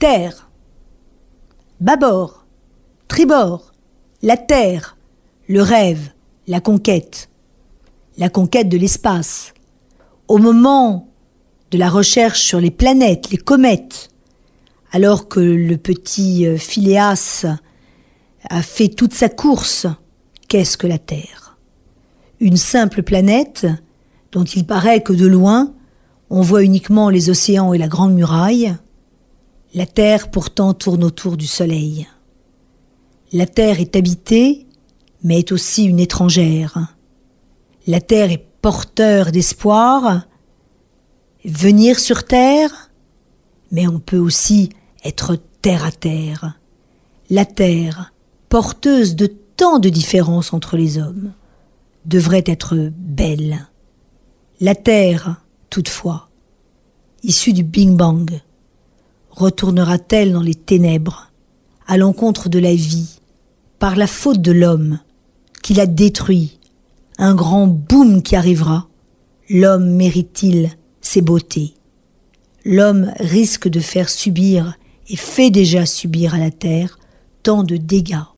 Terre. Bâbord. Tribord. La Terre. Le rêve. La conquête. La conquête de l'espace. Au moment de la recherche sur les planètes, les comètes, alors que le petit euh, Phileas a fait toute sa course, qu'est-ce que la Terre? Une simple planète dont il paraît que de loin on voit uniquement les océans et la grande muraille, la Terre pourtant tourne autour du Soleil. La Terre est habitée, mais est aussi une étrangère. La Terre est porteur d'espoir. Venir sur Terre, mais on peut aussi être terre à terre. La Terre, porteuse de tant de différences entre les hommes, devrait être belle. La Terre, toutefois, issue du Bing Bang, retournera-t-elle dans les ténèbres, à l'encontre de la vie, par la faute de l'homme, qui l'a détruit, un grand boom qui arrivera, l'homme mérite-t-il ses beautés? L'homme risque de faire subir et fait déjà subir à la terre tant de dégâts